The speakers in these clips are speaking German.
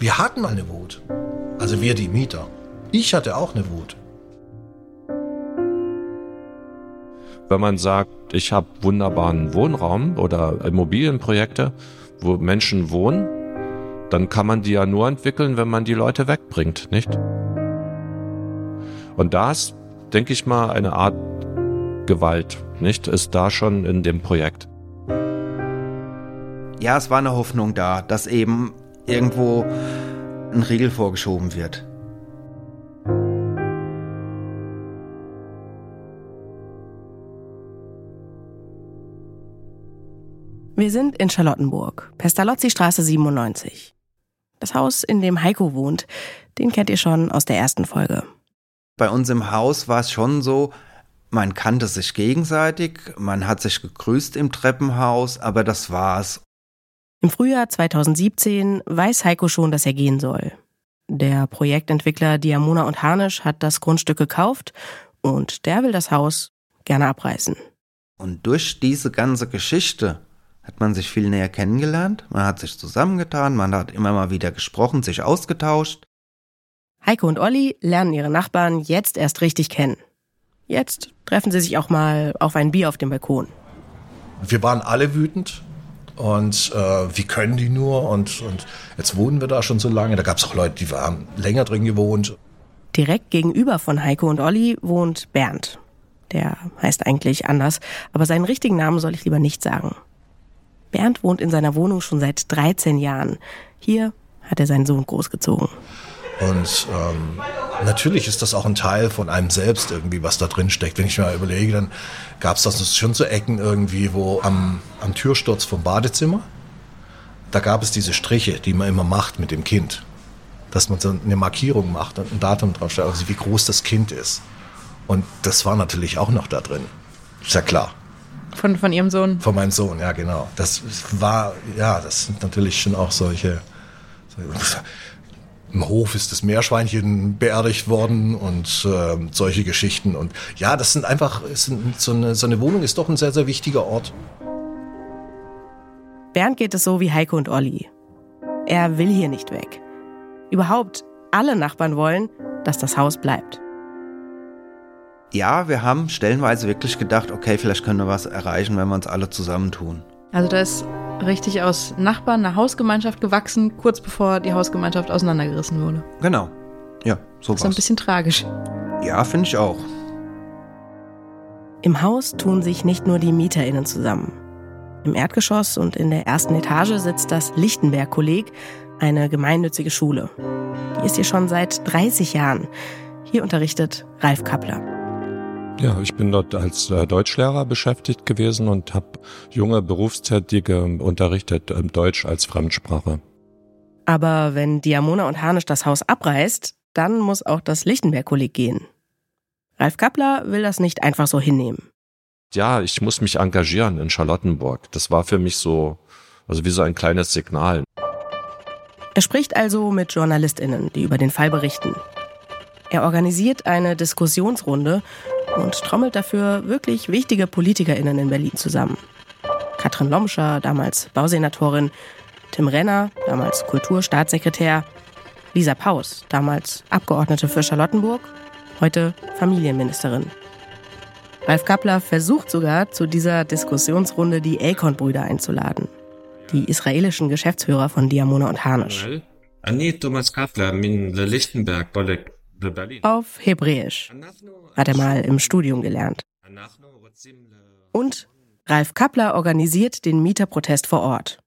Wir hatten mal eine Wut. Also wir die Mieter. Ich hatte auch eine Wut. Wenn man sagt, ich habe wunderbaren Wohnraum oder Immobilienprojekte, wo Menschen wohnen, dann kann man die ja nur entwickeln, wenn man die Leute wegbringt, nicht? Und da ist, denke ich mal, eine Art Gewalt, nicht? Ist da schon in dem Projekt. Ja, es war eine Hoffnung da, dass eben irgendwo ein Riegel vorgeschoben wird. Wir sind in Charlottenburg, Pestalozzi-Straße 97. Das Haus, in dem Heiko wohnt, den kennt ihr schon aus der ersten Folge. Bei uns im Haus war es schon so, man kannte sich gegenseitig, man hat sich gegrüßt im Treppenhaus, aber das war's. Im Frühjahr 2017 weiß Heiko schon, dass er gehen soll. Der Projektentwickler Diamona und Harnisch hat das Grundstück gekauft und der will das Haus gerne abreißen. Und durch diese ganze Geschichte hat man sich viel näher kennengelernt, man hat sich zusammengetan, man hat immer mal wieder gesprochen, sich ausgetauscht. Heiko und Olli lernen ihre Nachbarn jetzt erst richtig kennen. Jetzt treffen sie sich auch mal auf ein Bier auf dem Balkon. Wir waren alle wütend und äh, wie können die nur und, und jetzt wohnen wir da schon so lange. Da gab es auch Leute, die haben länger drin gewohnt. Direkt gegenüber von Heiko und Olli wohnt Bernd. Der heißt eigentlich anders, aber seinen richtigen Namen soll ich lieber nicht sagen. Bernd wohnt in seiner Wohnung schon seit 13 Jahren. Hier hat er seinen Sohn großgezogen. Und ähm, natürlich ist das auch ein Teil von einem selbst irgendwie, was da drin steckt. Wenn ich mir mal überlege, dann gab es das schon so Ecken irgendwie, wo am, am Türsturz vom Badezimmer, da gab es diese Striche, die man immer macht mit dem Kind. Dass man so eine Markierung macht und ein Datum draufsteht, also wie groß das Kind ist. Und das war natürlich auch noch da drin. Ist ja klar. Von, von Ihrem Sohn? Von meinem Sohn, ja, genau. Das war, ja, das sind natürlich schon auch solche. Im Hof ist das Meerschweinchen beerdigt worden und äh, solche Geschichten. Und ja, das sind einfach, sind, so, eine, so eine Wohnung ist doch ein sehr, sehr wichtiger Ort. Bernd geht es so wie Heiko und Olli. Er will hier nicht weg. Überhaupt alle Nachbarn wollen, dass das Haus bleibt ja, wir haben stellenweise wirklich gedacht, okay, vielleicht können wir was erreichen, wenn wir uns alle zusammentun. Also da ist richtig aus Nachbarn eine Hausgemeinschaft gewachsen, kurz bevor die Hausgemeinschaft auseinandergerissen wurde. Genau. Ja, so Das ist ein bisschen tragisch. Ja, finde ich auch. Im Haus tun sich nicht nur die MieterInnen zusammen. Im Erdgeschoss und in der ersten Etage sitzt das Lichtenberg-Kolleg, eine gemeinnützige Schule. Die ist hier schon seit 30 Jahren. Hier unterrichtet Ralf Kappler. Ja, ich bin dort als äh, Deutschlehrer beschäftigt gewesen und habe junge Berufstätige unterrichtet äh, Deutsch als Fremdsprache. Aber wenn Diamona und Harnisch das Haus abreißt, dann muss auch das Lichtenberg-Kolleg gehen. Ralf Kappler will das nicht einfach so hinnehmen. Ja, ich muss mich engagieren in Charlottenburg. Das war für mich so, also wie so ein kleines Signal. Er spricht also mit JournalistInnen, die über den Fall berichten. Er organisiert eine Diskussionsrunde und trommelt dafür wirklich wichtige PolitikerInnen in Berlin zusammen. Katrin Lomscher, damals Bausenatorin, Tim Renner, damals Kulturstaatssekretär, Lisa Paus, damals Abgeordnete für Charlottenburg, heute Familienministerin. Ralf Kappler versucht sogar, zu dieser Diskussionsrunde die Elkon-Brüder einzuladen. Die israelischen Geschäftsführer von Diamona und Harnisch. Thomas Kappler, Lichtenberg, auf Hebräisch. Hat er mal im Studium gelernt. Und Ralf Kappler organisiert den Mieterprotest vor Ort.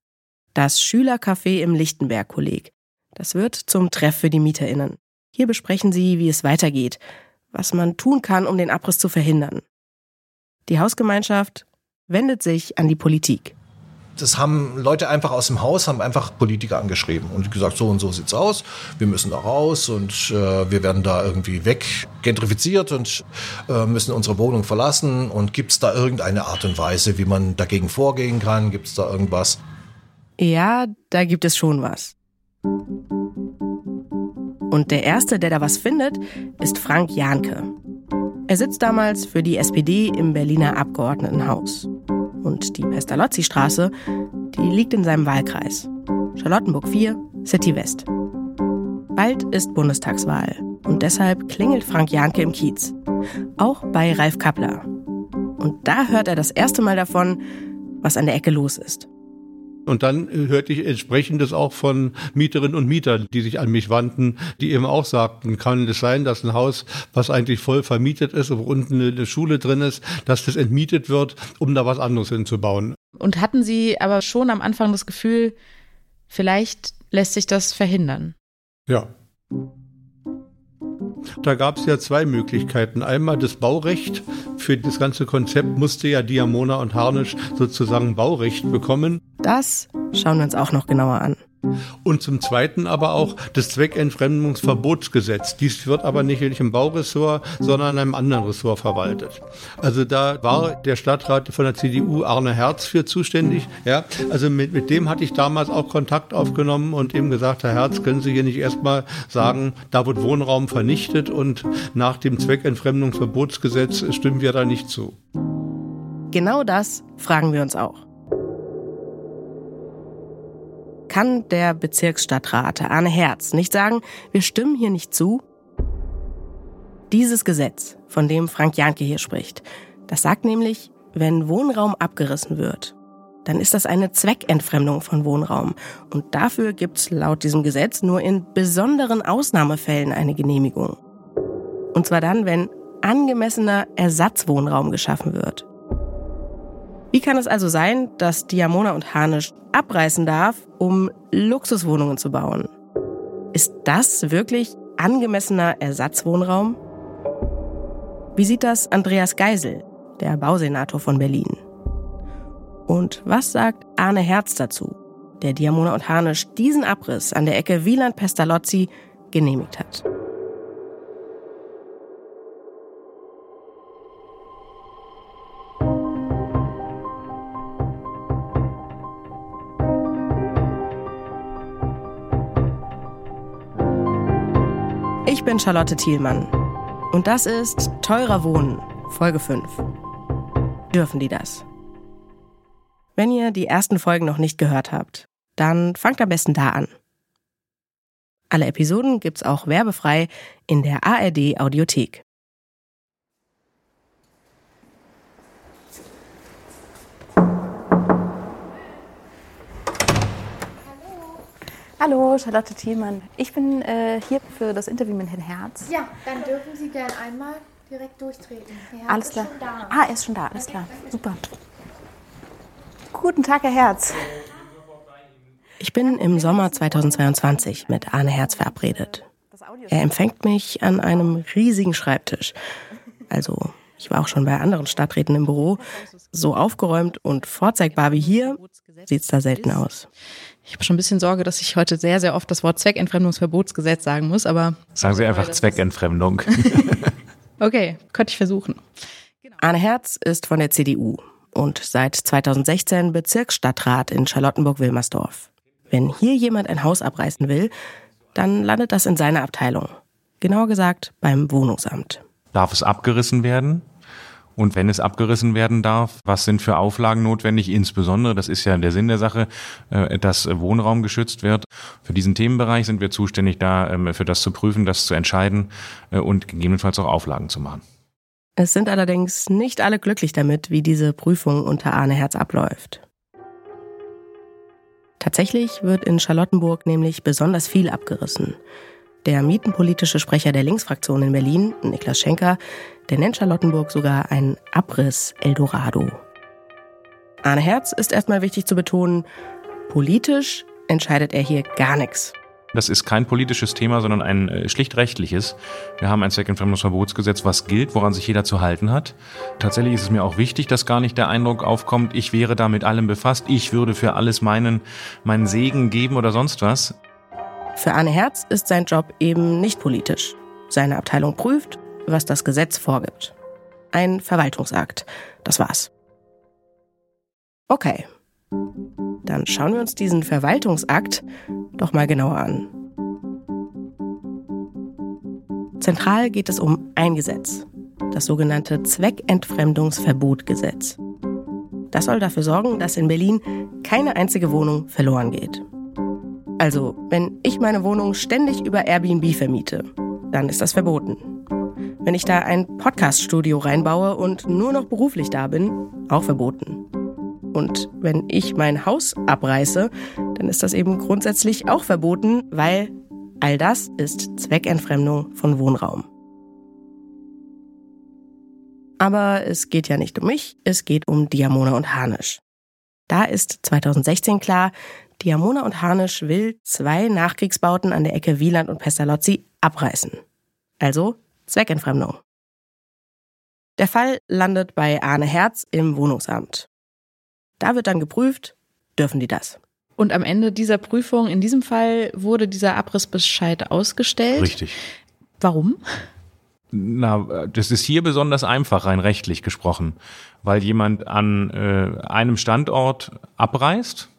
Das Schülercafé im Lichtenberg-Kolleg. Das wird zum Treff für die MieterInnen. Hier besprechen sie, wie es weitergeht, was man tun kann, um den Abriss zu verhindern. Die Hausgemeinschaft wendet sich an die Politik das haben Leute einfach aus dem Haus, haben einfach Politiker angeschrieben und gesagt, so und so sieht's aus, wir müssen da raus und äh, wir werden da irgendwie weg gentrifiziert und äh, müssen unsere Wohnung verlassen und gibt's da irgendeine Art und Weise, wie man dagegen vorgehen kann? Gibt's da irgendwas? Ja, da gibt es schon was. Und der Erste, der da was findet, ist Frank Jahnke. Er sitzt damals für die SPD im Berliner Abgeordnetenhaus. Und die Pestalozzi-Straße, die liegt in seinem Wahlkreis. Charlottenburg 4, City West. Bald ist Bundestagswahl und deshalb klingelt Frank Janke im Kiez. Auch bei Ralf Kappler. Und da hört er das erste Mal davon, was an der Ecke los ist. Und dann hörte ich entsprechendes auch von Mieterinnen und Mietern, die sich an mich wandten, die eben auch sagten, kann es sein, dass ein Haus, was eigentlich voll vermietet ist, wo unten eine Schule drin ist, dass das entmietet wird, um da was anderes hinzubauen. Und hatten Sie aber schon am Anfang das Gefühl, vielleicht lässt sich das verhindern? Ja. Da gab es ja zwei Möglichkeiten. Einmal das Baurecht. Für das ganze Konzept musste ja Diamona und Harnisch sozusagen Baurecht bekommen. Das schauen wir uns auch noch genauer an. Und zum Zweiten aber auch das Zweckentfremdungsverbotsgesetz. Dies wird aber nicht im Bauressort, sondern in einem anderen Ressort verwaltet. Also da war der Stadtrat von der CDU Arne Herz für zuständig. Ja, also mit, mit dem hatte ich damals auch Kontakt aufgenommen und ihm gesagt, Herr Herz, können Sie hier nicht erstmal sagen, da wird Wohnraum vernichtet und nach dem Zweckentfremdungsverbotsgesetz stimmen wir da nicht zu. Genau das fragen wir uns auch. Kann der Bezirksstadtrat Arne Herz nicht sagen, wir stimmen hier nicht zu? Dieses Gesetz, von dem Frank Janke hier spricht, das sagt nämlich, wenn Wohnraum abgerissen wird, dann ist das eine Zweckentfremdung von Wohnraum. Und dafür gibt's laut diesem Gesetz nur in besonderen Ausnahmefällen eine Genehmigung. Und zwar dann, wenn angemessener Ersatzwohnraum geschaffen wird. Wie kann es also sein, dass Diamona und Harnisch abreißen darf, um Luxuswohnungen zu bauen? Ist das wirklich angemessener Ersatzwohnraum? Wie sieht das Andreas Geisel, der Bausenator von Berlin? Und was sagt Arne Herz dazu, der Diamona und Harnisch diesen Abriss an der Ecke Wieland-Pestalozzi genehmigt hat? Ich bin Charlotte Thielmann. Und das ist Teurer Wohnen, Folge 5. Dürfen die das? Wenn ihr die ersten Folgen noch nicht gehört habt, dann fangt am besten da an. Alle Episoden gibt's auch werbefrei in der ARD Audiothek. Hallo, Charlotte Thielmann. Ich bin äh, hier für das Interview mit Herrn Herz. Ja, dann dürfen Sie gern einmal direkt durchtreten. Herr Herz alles ist klar. schon da. Ah, er ist schon da, alles klar. Super. Guten Tag, Herr Herz. Ich bin im Sommer 2022 mit Arne Herz verabredet. Er empfängt mich an einem riesigen Schreibtisch. Also, ich war auch schon bei anderen Stadträten im Büro. So aufgeräumt und vorzeigbar wie hier sieht's da selten aus. Ich habe schon ein bisschen Sorge, dass ich heute sehr, sehr oft das Wort Zweckentfremdungsverbotsgesetz sagen muss, aber Sagen Sie einfach Zweckentfremdung. okay, könnte ich versuchen. Arne Herz ist von der CDU und seit 2016 Bezirksstadtrat in Charlottenburg-Wilmersdorf. Wenn hier jemand ein Haus abreißen will, dann landet das in seiner Abteilung. Genauer gesagt beim Wohnungsamt. Darf es abgerissen werden? Und wenn es abgerissen werden darf, was sind für Auflagen notwendig? Insbesondere, das ist ja der Sinn der Sache, äh, dass Wohnraum geschützt wird. Für diesen Themenbereich sind wir zuständig, da ähm, für das zu prüfen, das zu entscheiden äh, und gegebenenfalls auch Auflagen zu machen. Es sind allerdings nicht alle glücklich damit, wie diese Prüfung unter Arne Herz abläuft. Tatsächlich wird in Charlottenburg nämlich besonders viel abgerissen. Der mietenpolitische Sprecher der Linksfraktion in Berlin, Niklas Schenker, der nennt Charlottenburg sogar ein Abriss-Eldorado. Arne Herz ist erstmal wichtig zu betonen, politisch entscheidet er hier gar nichts. Das ist kein politisches Thema, sondern ein äh, schlicht rechtliches. Wir haben ein Zweckentfremdungsverbotsgesetz, was gilt, woran sich jeder zu halten hat. Tatsächlich ist es mir auch wichtig, dass gar nicht der Eindruck aufkommt, ich wäre da mit allem befasst, ich würde für alles meinen, meinen Segen geben oder sonst was. Für Arne Herz ist sein Job eben nicht politisch. Seine Abteilung prüft, was das Gesetz vorgibt. Ein Verwaltungsakt. Das war's. Okay. Dann schauen wir uns diesen Verwaltungsakt doch mal genauer an. Zentral geht es um ein Gesetz, das sogenannte Zweckentfremdungsverbotgesetz. Das soll dafür sorgen, dass in Berlin keine einzige Wohnung verloren geht. Also, wenn ich meine Wohnung ständig über Airbnb vermiete, dann ist das verboten. Wenn ich da ein Podcast-Studio reinbaue und nur noch beruflich da bin, auch verboten. Und wenn ich mein Haus abreiße, dann ist das eben grundsätzlich auch verboten, weil all das ist Zweckentfremdung von Wohnraum. Aber es geht ja nicht um mich, es geht um Diamona und Harnisch. Da ist 2016 klar, Diamona und Harnisch will zwei Nachkriegsbauten an der Ecke Wieland und Pestalozzi abreißen. Also Zweckentfremdung. Der Fall landet bei Arne Herz im Wohnungsamt. Da wird dann geprüft, dürfen die das. Und am Ende dieser Prüfung, in diesem Fall, wurde dieser Abrissbescheid ausgestellt. Richtig. Warum? Na, das ist hier besonders einfach, rein rechtlich gesprochen, weil jemand an äh, einem Standort abreißt,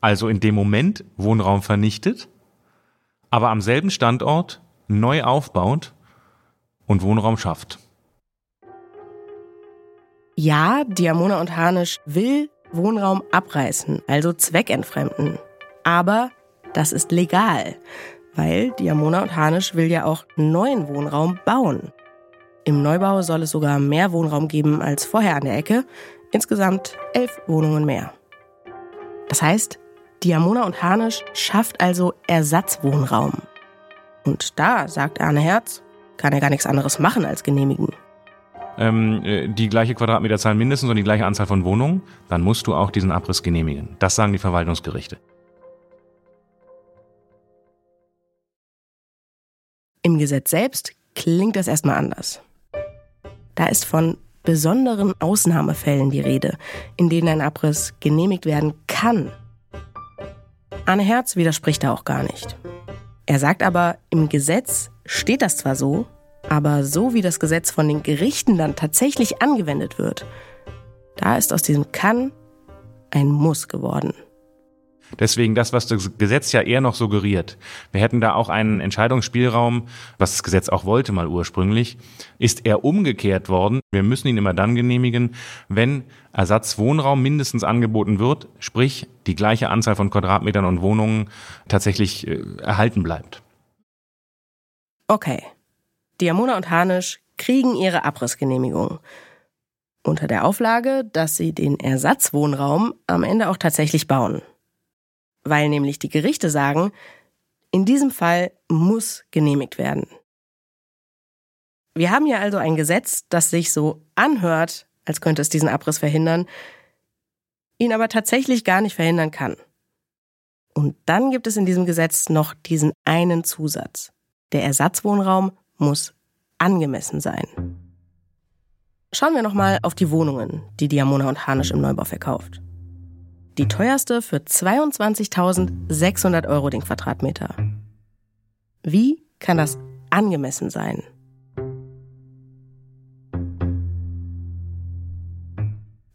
also in dem Moment Wohnraum vernichtet, aber am selben Standort neu aufbaut und Wohnraum schafft. Ja, Diamona und Harnisch will Wohnraum abreißen, also zweckentfremden. Aber das ist legal, weil Diamona und Harnisch will ja auch neuen Wohnraum bauen. Im Neubau soll es sogar mehr Wohnraum geben als vorher an der Ecke, insgesamt elf Wohnungen mehr. Das heißt, Diamona und Harnisch schafft also Ersatzwohnraum. Und da, sagt Arne Herz, kann er gar nichts anderes machen als genehmigen ähm, äh, die gleiche Quadratmeterzahl mindestens und die gleiche Anzahl von Wohnungen, dann musst du auch diesen Abriss genehmigen. Das sagen die Verwaltungsgerichte. Im Gesetz selbst klingt das erstmal anders. Da ist von besonderen Ausnahmefällen die Rede, in denen ein Abriss genehmigt werden kann. Arne Herz widerspricht da auch gar nicht. Er sagt aber, im Gesetz steht das zwar so, aber so wie das Gesetz von den Gerichten dann tatsächlich angewendet wird, da ist aus diesem kann ein Muss geworden. Deswegen das, was das Gesetz ja eher noch suggeriert. Wir hätten da auch einen Entscheidungsspielraum, was das Gesetz auch wollte mal ursprünglich, ist eher umgekehrt worden. Wir müssen ihn immer dann genehmigen, wenn Ersatzwohnraum mindestens angeboten wird, sprich die gleiche Anzahl von Quadratmetern und Wohnungen tatsächlich äh, erhalten bleibt. Okay, Diamona und Harnisch kriegen ihre Abrissgenehmigung. Unter der Auflage, dass sie den Ersatzwohnraum am Ende auch tatsächlich bauen. Weil nämlich die Gerichte sagen, in diesem Fall muss genehmigt werden. Wir haben hier also ein Gesetz, das sich so anhört, als könnte es diesen Abriss verhindern, ihn aber tatsächlich gar nicht verhindern kann. Und dann gibt es in diesem Gesetz noch diesen einen Zusatz. Der Ersatzwohnraum muss angemessen sein. Schauen wir nochmal auf die Wohnungen, die Diamona und Harnisch im Neubau verkauft. Die teuerste für 22.600 Euro den Quadratmeter. Wie kann das angemessen sein?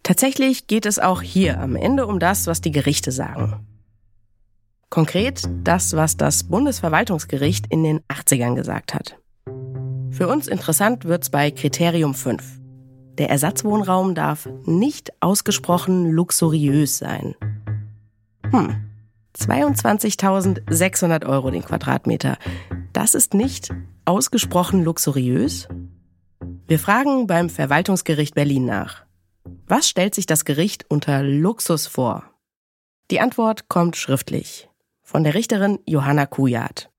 Tatsächlich geht es auch hier am Ende um das, was die Gerichte sagen. Konkret das, was das Bundesverwaltungsgericht in den 80ern gesagt hat. Für uns interessant wird's bei Kriterium 5. Der Ersatzwohnraum darf nicht ausgesprochen luxuriös sein. Hm, 22.600 Euro den Quadratmeter. Das ist nicht ausgesprochen luxuriös? Wir fragen beim Verwaltungsgericht Berlin nach. Was stellt sich das Gericht unter Luxus vor? Die Antwort kommt schriftlich von der Richterin Johanna Kujat.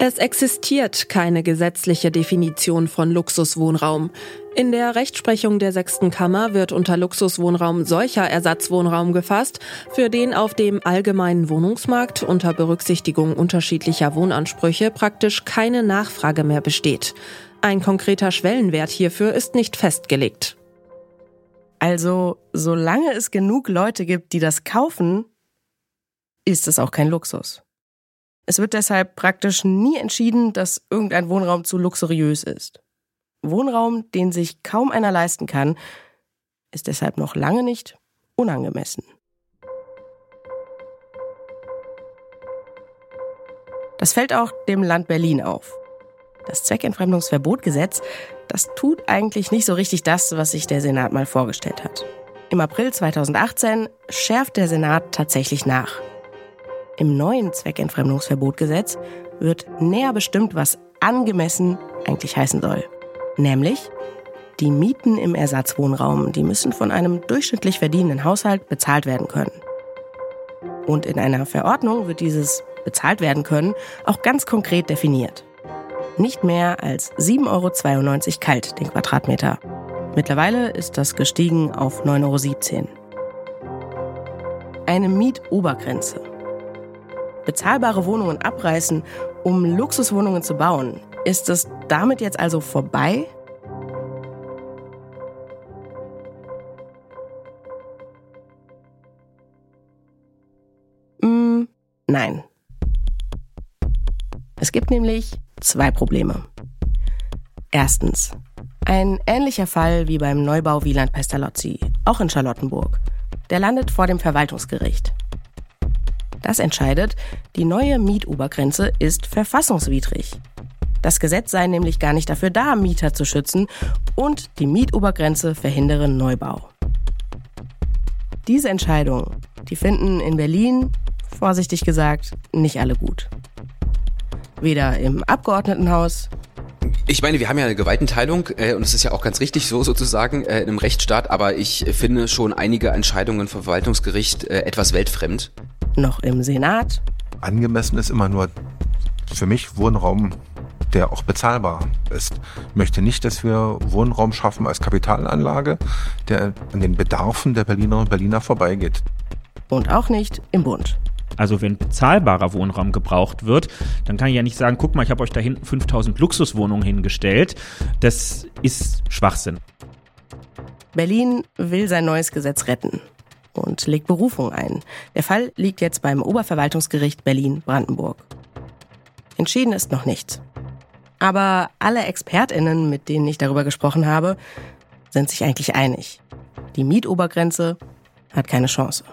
Es existiert keine gesetzliche Definition von Luxuswohnraum. In der Rechtsprechung der sechsten Kammer wird unter Luxuswohnraum solcher Ersatzwohnraum gefasst, für den auf dem allgemeinen Wohnungsmarkt unter Berücksichtigung unterschiedlicher Wohnansprüche praktisch keine Nachfrage mehr besteht. Ein konkreter Schwellenwert hierfür ist nicht festgelegt. Also, solange es genug Leute gibt, die das kaufen, ist es auch kein Luxus. Es wird deshalb praktisch nie entschieden, dass irgendein Wohnraum zu luxuriös ist. Wohnraum, den sich kaum einer leisten kann, ist deshalb noch lange nicht unangemessen. Das fällt auch dem Land Berlin auf. Das Zweckentfremdungsverbotgesetz, das tut eigentlich nicht so richtig das, was sich der Senat mal vorgestellt hat. Im April 2018 schärft der Senat tatsächlich nach. Im neuen Zweckentfremdungsverbotgesetz wird näher bestimmt, was angemessen eigentlich heißen soll. Nämlich, die Mieten im Ersatzwohnraum, die müssen von einem durchschnittlich verdienenden Haushalt bezahlt werden können. Und in einer Verordnung wird dieses bezahlt werden können auch ganz konkret definiert. Nicht mehr als 7,92 Euro kalt den Quadratmeter. Mittlerweile ist das gestiegen auf 9,17 Euro. Eine Mietobergrenze. Bezahlbare Wohnungen abreißen, um Luxuswohnungen zu bauen. Ist es damit jetzt also vorbei? Mm, nein. Es gibt nämlich zwei Probleme. Erstens, ein ähnlicher Fall wie beim Neubau Wieland Pestalozzi, auch in Charlottenburg. Der landet vor dem Verwaltungsgericht. Das entscheidet, die neue Mietobergrenze ist verfassungswidrig. Das Gesetz sei nämlich gar nicht dafür da, Mieter zu schützen und die Mietobergrenze verhindere Neubau. Diese Entscheidung, die finden in Berlin, vorsichtig gesagt, nicht alle gut. Weder im Abgeordnetenhaus ich meine, wir haben ja eine Gewaltenteilung äh, und es ist ja auch ganz richtig so sozusagen äh, in einem Rechtsstaat, aber ich finde schon einige Entscheidungen vom Verwaltungsgericht äh, etwas weltfremd. Noch im Senat. Angemessen ist immer nur für mich Wohnraum, der auch bezahlbar ist. Ich möchte nicht, dass wir Wohnraum schaffen als Kapitalanlage, der an den Bedarfen der Berlinerinnen und Berliner vorbeigeht. Und auch nicht im Bund. Also wenn bezahlbarer Wohnraum gebraucht wird, dann kann ich ja nicht sagen, guck mal, ich habe euch da hinten 5000 Luxuswohnungen hingestellt. Das ist Schwachsinn. Berlin will sein neues Gesetz retten und legt Berufung ein. Der Fall liegt jetzt beim Oberverwaltungsgericht Berlin-Brandenburg. Entschieden ist noch nichts. Aber alle Expertinnen, mit denen ich darüber gesprochen habe, sind sich eigentlich einig. Die Mietobergrenze hat keine Chance.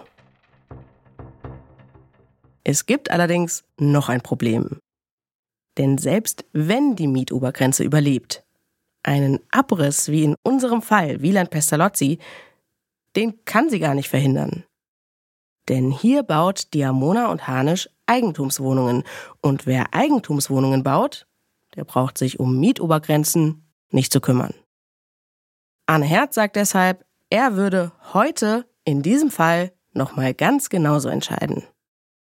Es gibt allerdings noch ein Problem. Denn selbst wenn die Mietobergrenze überlebt, einen Abriss wie in unserem Fall Wieland Pestalozzi, den kann sie gar nicht verhindern. Denn hier baut Diamona und Hanisch Eigentumswohnungen. Und wer Eigentumswohnungen baut, der braucht sich um Mietobergrenzen nicht zu kümmern. Arne Herz sagt deshalb, er würde heute in diesem Fall nochmal ganz genauso entscheiden.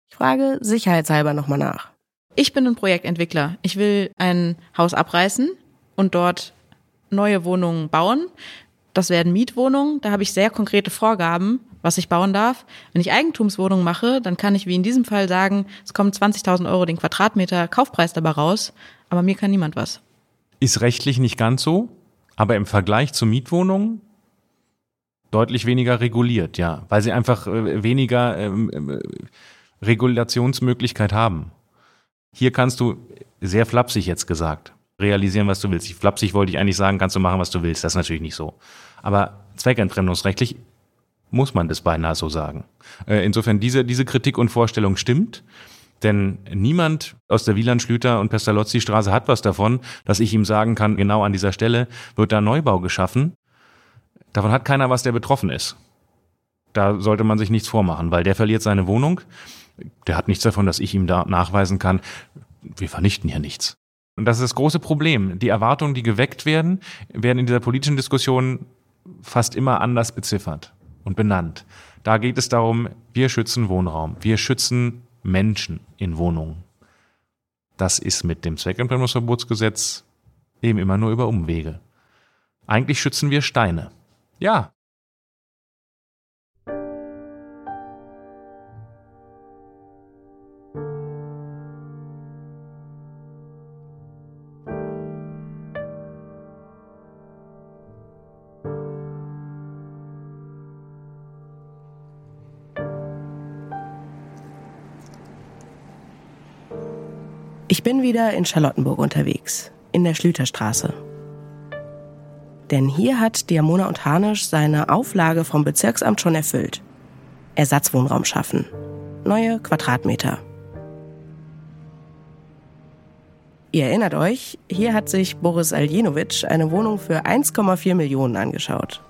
Ich frage sicherheitshalber nochmal nach. Ich bin ein Projektentwickler. Ich will ein Haus abreißen und dort neue Wohnungen bauen. Das werden Mietwohnungen. Da habe ich sehr konkrete Vorgaben, was ich bauen darf. Wenn ich Eigentumswohnungen mache, dann kann ich wie in diesem Fall sagen, es kommen 20.000 Euro den Quadratmeter Kaufpreis dabei raus, aber mir kann niemand was. Ist rechtlich nicht ganz so, aber im Vergleich zu Mietwohnungen deutlich weniger reguliert, ja, weil sie einfach äh, weniger ähm, äh, Regulationsmöglichkeit haben. Hier kannst du, sehr flapsig jetzt gesagt, realisieren, was du willst. Flapsig wollte ich eigentlich sagen, kannst du machen, was du willst. Das ist natürlich nicht so. Aber zweckentfremdungsrechtlich muss man das beinahe so sagen. Äh, insofern, diese, diese Kritik und Vorstellung stimmt. Denn niemand aus der Wieland-Schlüter- und Pestalozzi-Straße hat was davon, dass ich ihm sagen kann, genau an dieser Stelle wird da Neubau geschaffen. Davon hat keiner was, der betroffen ist. Da sollte man sich nichts vormachen, weil der verliert seine Wohnung der hat nichts davon, dass ich ihm da nachweisen kann, wir vernichten hier nichts. Und das ist das große Problem. Die Erwartungen, die geweckt werden, werden in dieser politischen Diskussion fast immer anders beziffert und benannt. Da geht es darum, wir schützen Wohnraum, wir schützen Menschen in Wohnungen. Das ist mit dem Zweckentfremdungsverbotsgesetz eben immer nur über Umwege. Eigentlich schützen wir Steine. Ja, Ich bin wieder in Charlottenburg unterwegs, in der Schlüterstraße. Denn hier hat Diamona und Harnisch seine Auflage vom Bezirksamt schon erfüllt. Ersatzwohnraum schaffen. Neue Quadratmeter. Ihr erinnert euch, hier hat sich Boris Aljenovic eine Wohnung für 1,4 Millionen angeschaut.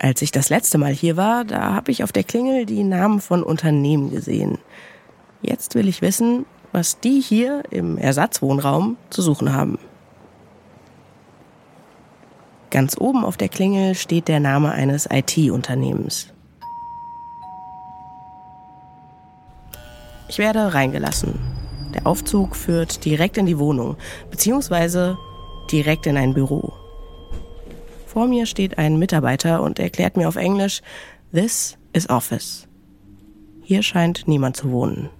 Als ich das letzte Mal hier war, da habe ich auf der Klingel die Namen von Unternehmen gesehen. Jetzt will ich wissen, was die hier im Ersatzwohnraum zu suchen haben. Ganz oben auf der Klingel steht der Name eines IT-Unternehmens. Ich werde reingelassen. Der Aufzug führt direkt in die Wohnung, beziehungsweise direkt in ein Büro. Vor mir steht ein Mitarbeiter und erklärt mir auf Englisch, This is Office. Hier scheint niemand zu wohnen.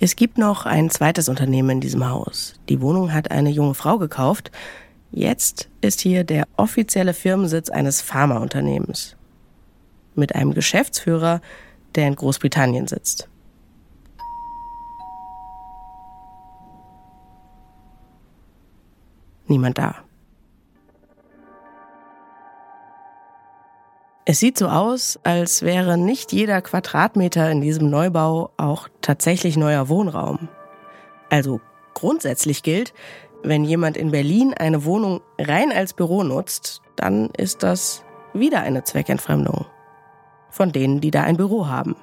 Es gibt noch ein zweites Unternehmen in diesem Haus. Die Wohnung hat eine junge Frau gekauft. Jetzt ist hier der offizielle Firmensitz eines Pharmaunternehmens. Mit einem Geschäftsführer, der in Großbritannien sitzt. Niemand da. Es sieht so aus, als wäre nicht jeder Quadratmeter in diesem Neubau auch tatsächlich neuer Wohnraum. Also grundsätzlich gilt, wenn jemand in Berlin eine Wohnung rein als Büro nutzt, dann ist das wieder eine Zweckentfremdung. Von denen, die da ein Büro haben.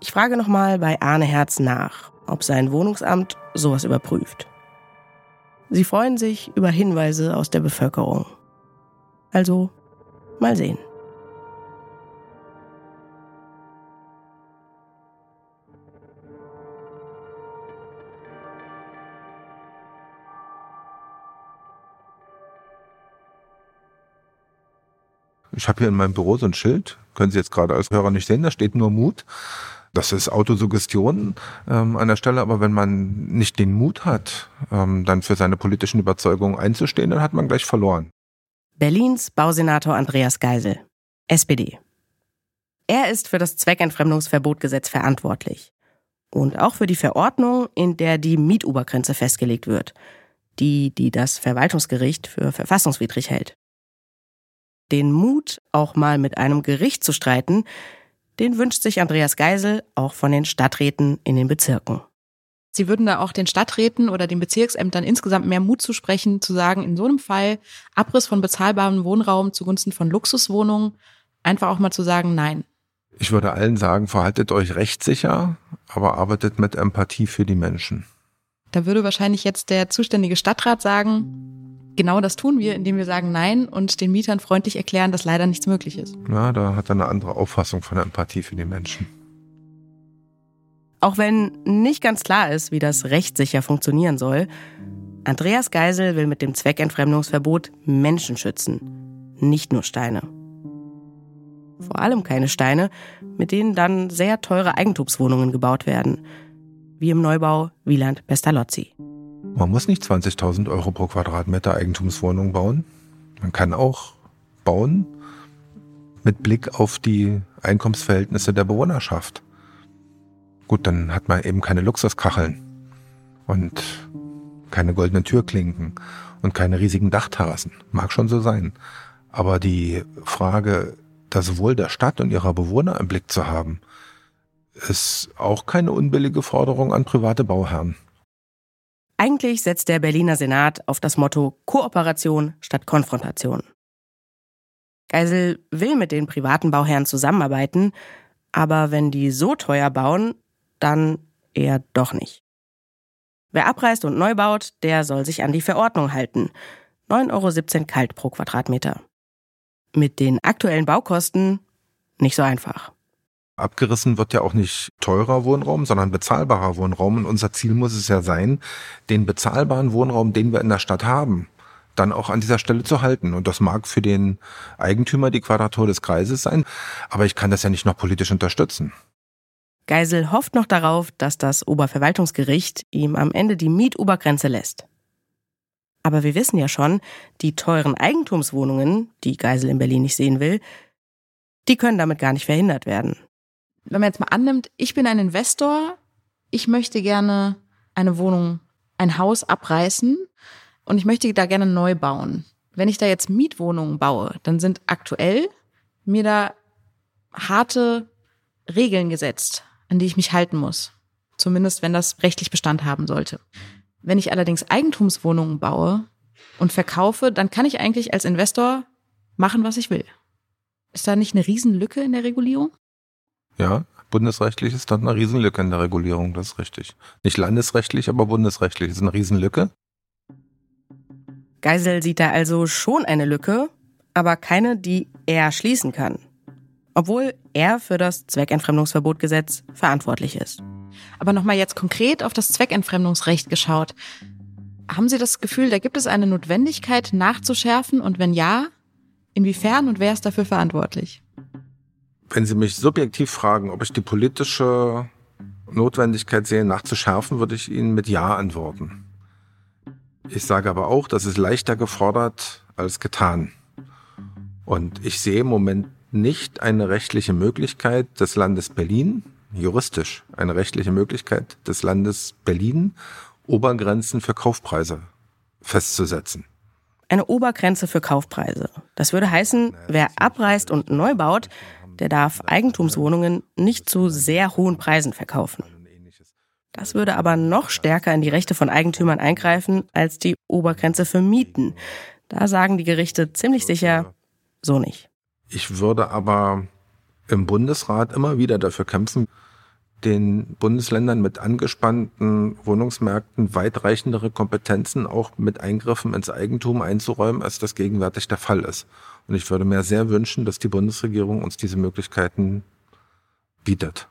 Ich frage nochmal bei Arne Herz nach, ob sein Wohnungsamt sowas überprüft. Sie freuen sich über Hinweise aus der Bevölkerung. Also, mal sehen. Ich habe hier in meinem Büro so ein Schild, können Sie jetzt gerade als Hörer nicht sehen, da steht nur Mut. Das ist Autosuggestion ähm, an der Stelle, aber wenn man nicht den Mut hat, ähm, dann für seine politischen Überzeugungen einzustehen, dann hat man gleich verloren. Berlins Bausenator Andreas Geisel, SPD. Er ist für das Zweckentfremdungsverbotgesetz verantwortlich. Und auch für die Verordnung, in der die Mietobergrenze festgelegt wird. Die, die das Verwaltungsgericht für verfassungswidrig hält. Den Mut, auch mal mit einem Gericht zu streiten, den wünscht sich Andreas Geisel auch von den Stadträten in den Bezirken. Sie würden da auch den Stadträten oder den Bezirksämtern insgesamt mehr Mut zusprechen, zu sagen, in so einem Fall Abriss von bezahlbarem Wohnraum zugunsten von Luxuswohnungen, einfach auch mal zu sagen, nein. Ich würde allen sagen, verhaltet euch rechtssicher, aber arbeitet mit Empathie für die Menschen. Da würde wahrscheinlich jetzt der zuständige Stadtrat sagen, Genau das tun wir, indem wir sagen Nein und den Mietern freundlich erklären, dass leider nichts möglich ist. Ja, da hat er eine andere Auffassung von der Empathie für die Menschen. Auch wenn nicht ganz klar ist, wie das rechtssicher funktionieren soll, Andreas Geisel will mit dem Zweckentfremdungsverbot Menschen schützen, nicht nur Steine. Vor allem keine Steine, mit denen dann sehr teure Eigentumswohnungen gebaut werden, wie im Neubau Wieland Pestalozzi. Man muss nicht 20.000 Euro pro Quadratmeter Eigentumswohnung bauen. Man kann auch bauen mit Blick auf die Einkommensverhältnisse der Bewohnerschaft. Gut, dann hat man eben keine Luxuskacheln und keine goldenen Türklinken und keine riesigen Dachterrassen. Mag schon so sein. Aber die Frage, das Wohl der Stadt und ihrer Bewohner im Blick zu haben, ist auch keine unbillige Forderung an private Bauherren. Eigentlich setzt der Berliner Senat auf das Motto Kooperation statt Konfrontation. Geisel will mit den privaten Bauherren zusammenarbeiten, aber wenn die so teuer bauen, dann eher doch nicht. Wer abreißt und neu baut, der soll sich an die Verordnung halten. 9,17 Euro kalt pro Quadratmeter. Mit den aktuellen Baukosten nicht so einfach. Abgerissen wird ja auch nicht teurer Wohnraum, sondern bezahlbarer Wohnraum. Und unser Ziel muss es ja sein, den bezahlbaren Wohnraum, den wir in der Stadt haben, dann auch an dieser Stelle zu halten. Und das mag für den Eigentümer die Quadratur des Kreises sein, aber ich kann das ja nicht noch politisch unterstützen. Geisel hofft noch darauf, dass das Oberverwaltungsgericht ihm am Ende die Mietobergrenze lässt. Aber wir wissen ja schon, die teuren Eigentumswohnungen, die Geisel in Berlin nicht sehen will, die können damit gar nicht verhindert werden wenn man jetzt mal annimmt, ich bin ein Investor, ich möchte gerne eine Wohnung, ein Haus abreißen und ich möchte da gerne neu bauen. Wenn ich da jetzt Mietwohnungen baue, dann sind aktuell mir da harte Regeln gesetzt, an die ich mich halten muss. Zumindest wenn das rechtlich Bestand haben sollte. Wenn ich allerdings Eigentumswohnungen baue, und verkaufe, dann kann ich eigentlich als Investor machen, was ich will. Ist da nicht eine Riesenlücke in der Regulierung? Ja, bundesrechtlich ist da eine Riesenlücke in der Regulierung, das ist richtig. Nicht landesrechtlich, aber bundesrechtlich ist eine Riesenlücke. Geisel sieht da also schon eine Lücke, aber keine, die er schließen kann. Obwohl er für das Zweckentfremdungsverbotgesetz verantwortlich ist. Aber nochmal jetzt konkret auf das Zweckentfremdungsrecht geschaut. Haben Sie das Gefühl, da gibt es eine Notwendigkeit nachzuschärfen und wenn ja, inwiefern und wer ist dafür verantwortlich? Wenn Sie mich subjektiv fragen, ob ich die politische Notwendigkeit sehe, nachzuschärfen, würde ich Ihnen mit Ja antworten. Ich sage aber auch, das ist leichter gefordert als getan. Und ich sehe im Moment nicht eine rechtliche Möglichkeit des Landes Berlin, juristisch eine rechtliche Möglichkeit des Landes Berlin, Obergrenzen für Kaufpreise festzusetzen. Eine Obergrenze für Kaufpreise. Das würde heißen, wer abreißt und neu baut, der darf Eigentumswohnungen nicht zu sehr hohen Preisen verkaufen. Das würde aber noch stärker in die Rechte von Eigentümern eingreifen als die Obergrenze für Mieten. Da sagen die Gerichte ziemlich sicher, so nicht. Ich würde aber im Bundesrat immer wieder dafür kämpfen, den Bundesländern mit angespannten Wohnungsmärkten weitreichendere Kompetenzen auch mit Eingriffen ins Eigentum einzuräumen, als das gegenwärtig der Fall ist. Und ich würde mir sehr wünschen, dass die Bundesregierung uns diese Möglichkeiten bietet.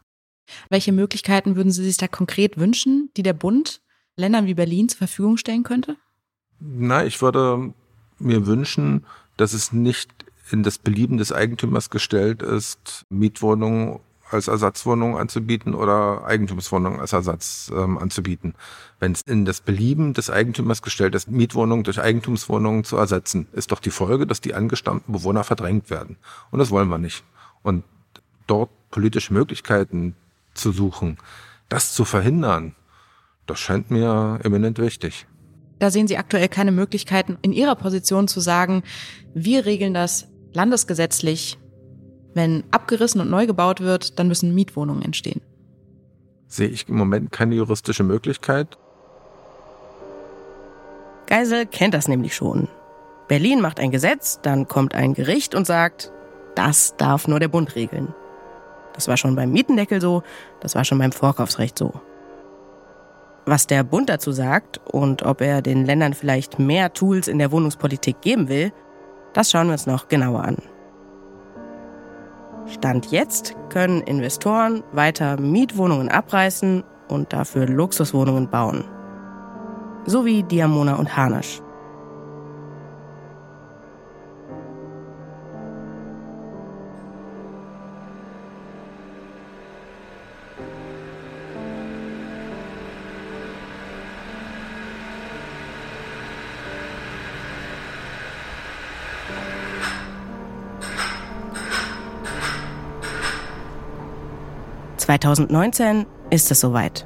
Welche Möglichkeiten würden Sie sich da konkret wünschen, die der Bund Ländern wie Berlin zur Verfügung stellen könnte? Na, ich würde mir wünschen, dass es nicht in das Belieben des Eigentümers gestellt ist, Mietwohnungen als Ersatzwohnung anzubieten oder Eigentumswohnungen als Ersatz ähm, anzubieten. Wenn es in das Belieben des Eigentümers gestellt ist, Mietwohnungen durch Eigentumswohnungen zu ersetzen, ist doch die Folge, dass die angestammten Bewohner verdrängt werden. Und das wollen wir nicht. Und dort politische Möglichkeiten zu suchen, das zu verhindern, das scheint mir eminent wichtig. Da sehen Sie aktuell keine Möglichkeiten, in Ihrer Position zu sagen, wir regeln das landesgesetzlich wenn abgerissen und neu gebaut wird, dann müssen Mietwohnungen entstehen. Sehe ich im Moment keine juristische Möglichkeit. Geisel kennt das nämlich schon. Berlin macht ein Gesetz, dann kommt ein Gericht und sagt, das darf nur der Bund regeln. Das war schon beim Mietendeckel so, das war schon beim Vorkaufsrecht so. Was der Bund dazu sagt und ob er den Ländern vielleicht mehr Tools in der Wohnungspolitik geben will, das schauen wir uns noch genauer an. Stand jetzt können Investoren weiter Mietwohnungen abreißen und dafür Luxuswohnungen bauen. So wie Diamona und Hanisch. 2019 ist es soweit.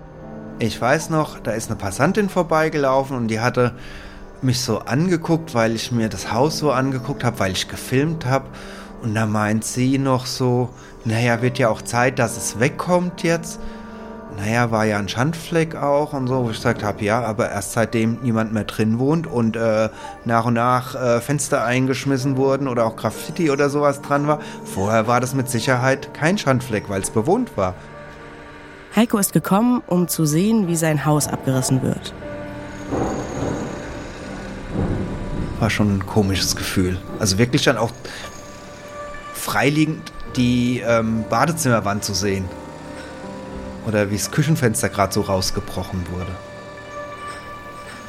Ich weiß noch, da ist eine Passantin vorbeigelaufen und die hatte mich so angeguckt, weil ich mir das Haus so angeguckt habe, weil ich gefilmt habe. Und da meint sie noch so, naja, wird ja auch Zeit, dass es wegkommt jetzt. Naja, war ja ein Schandfleck auch und so, wo ich gesagt habe, ja, aber erst seitdem niemand mehr drin wohnt und äh, nach und nach äh, Fenster eingeschmissen wurden oder auch Graffiti oder sowas dran war. Vorher war das mit Sicherheit kein Schandfleck, weil es bewohnt war. Heiko ist gekommen, um zu sehen, wie sein Haus abgerissen wird. War schon ein komisches Gefühl. Also wirklich dann auch freiliegend die ähm, Badezimmerwand zu sehen. Oder wie das Küchenfenster gerade so rausgebrochen wurde.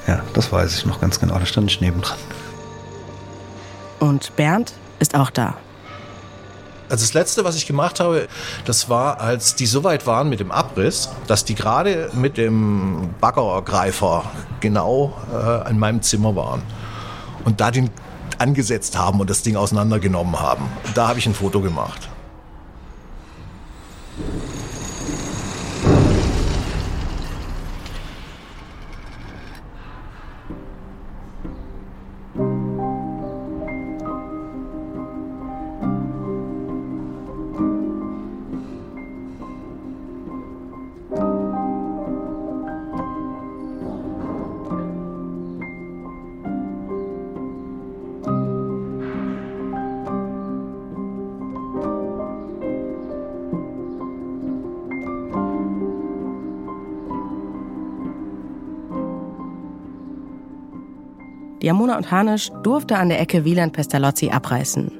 Ja, das weiß ich noch ganz genau. Da stand ich nebendran. Und Bernd ist auch da. Also das Letzte, was ich gemacht habe, das war, als die so weit waren mit dem Abriss, dass die gerade mit dem Baggergreifer genau äh, an meinem Zimmer waren. Und da den angesetzt haben und das Ding auseinandergenommen haben. Da habe ich ein Foto gemacht. Diamona und Hanisch durfte an der Ecke Wieland-Pestalozzi abreißen,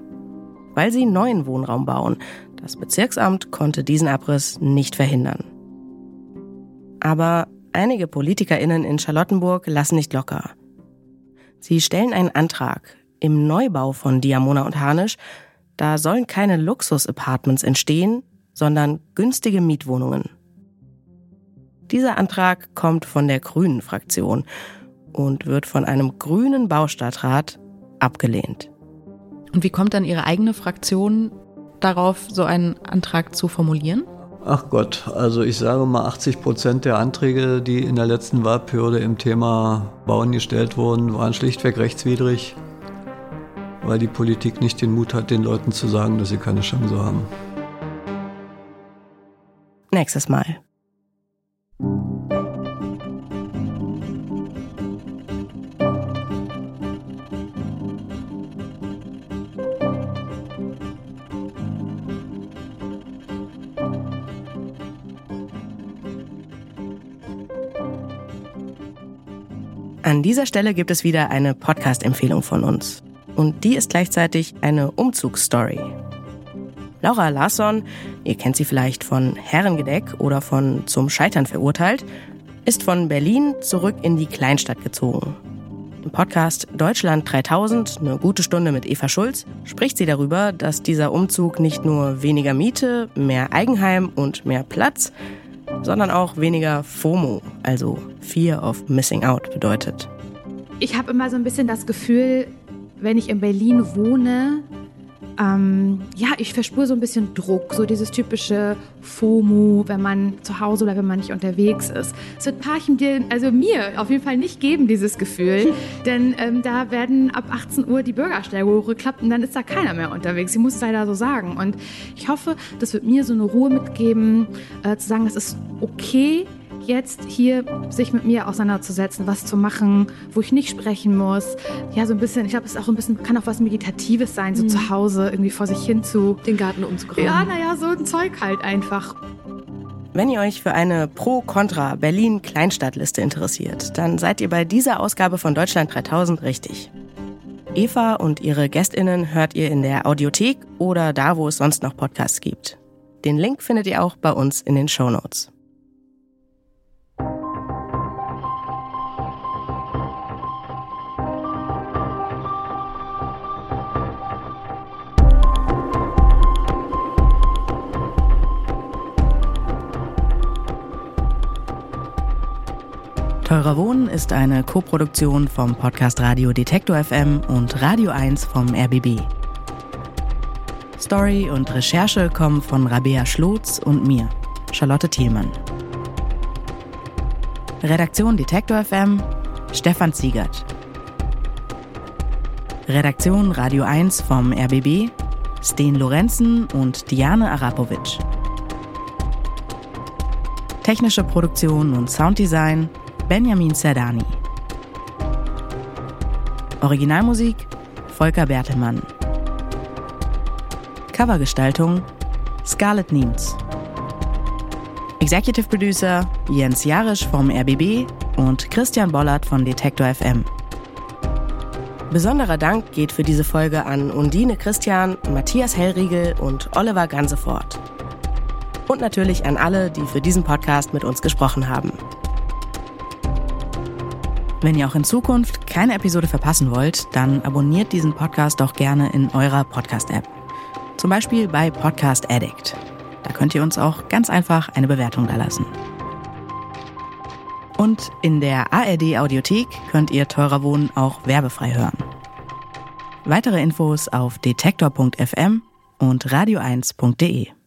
weil sie neuen Wohnraum bauen. Das Bezirksamt konnte diesen Abriss nicht verhindern. Aber einige PolitikerInnen in Charlottenburg lassen nicht locker. Sie stellen einen Antrag. Im Neubau von Diamona und Hanisch, da sollen keine Luxus-Apartments entstehen, sondern günstige Mietwohnungen. Dieser Antrag kommt von der Grünen Fraktion und wird von einem grünen Baustadtrat abgelehnt. Und wie kommt dann Ihre eigene Fraktion darauf, so einen Antrag zu formulieren? Ach Gott, also ich sage mal 80 Prozent der Anträge, die in der letzten Wahlperiode im Thema Bauen gestellt wurden, waren schlichtweg rechtswidrig, weil die Politik nicht den Mut hat, den Leuten zu sagen, dass sie keine Chance haben. Nächstes Mal. An dieser Stelle gibt es wieder eine Podcast-Empfehlung von uns. Und die ist gleichzeitig eine Umzugsstory. Laura Larsson, ihr kennt sie vielleicht von Herrengedeck oder von Zum Scheitern verurteilt, ist von Berlin zurück in die Kleinstadt gezogen. Im Podcast Deutschland 3000, eine gute Stunde mit Eva Schulz, spricht sie darüber, dass dieser Umzug nicht nur weniger Miete, mehr Eigenheim und mehr Platz, sondern auch weniger FOMO, also Fear of Missing Out bedeutet. Ich habe immer so ein bisschen das Gefühl, wenn ich in Berlin wohne, ähm, ja, ich verspüre so ein bisschen Druck, so dieses typische FOMO, wenn man zu Hause oder wenn man nicht unterwegs ist. Es wird Parchen dir, also mir auf jeden Fall nicht geben, dieses Gefühl, denn ähm, da werden ab 18 Uhr die Bürgersteige hochgeklappt und dann ist da keiner mehr unterwegs. Ich muss es leider so sagen. Und ich hoffe, das wird mir so eine Ruhe mitgeben, äh, zu sagen, das ist okay, jetzt hier sich mit mir auseinanderzusetzen, was zu machen, wo ich nicht sprechen muss. Ja, so ein bisschen, ich glaube, es ist auch ein bisschen, kann auch was Meditatives sein, so mhm. zu Hause irgendwie vor sich hin zu. Den Garten umzugraben. Ja, naja, so ein Zeug halt einfach. Wenn ihr euch für eine Pro-Contra Berlin-Kleinstadtliste interessiert, dann seid ihr bei dieser Ausgabe von Deutschland 3000 richtig. Eva und ihre GästInnen hört ihr in der Audiothek oder da, wo es sonst noch Podcasts gibt. Den Link findet ihr auch bei uns in den Show Notes. Teurer Wohnen ist eine Koproduktion vom Podcast Radio Detektor FM und Radio 1 vom RBB. Story und Recherche kommen von Rabea Schlotz und mir, Charlotte Thielmann. Redaktion Detektor FM, Stefan Ziegert. Redaktion Radio 1 vom RBB, Sten Lorenzen und Diane Arapovic. Technische Produktion und Sounddesign Benjamin Zerdani. Originalmusik Volker Bertelmann. Covergestaltung Scarlett Niemz. Executive Producer Jens Jarisch vom RBB und Christian Bollert von Detektor FM. Besonderer Dank geht für diese Folge an Undine Christian, Matthias Hellriegel und Oliver Gansefort. Und natürlich an alle, die für diesen Podcast mit uns gesprochen haben. Wenn ihr auch in Zukunft keine Episode verpassen wollt, dann abonniert diesen Podcast doch gerne in eurer Podcast-App. Zum Beispiel bei Podcast Addict. Da könnt ihr uns auch ganz einfach eine Bewertung da lassen. Und in der ARD Audiothek könnt ihr teurer Wohnen auch werbefrei hören. Weitere Infos auf detektor.fm und radio1.de.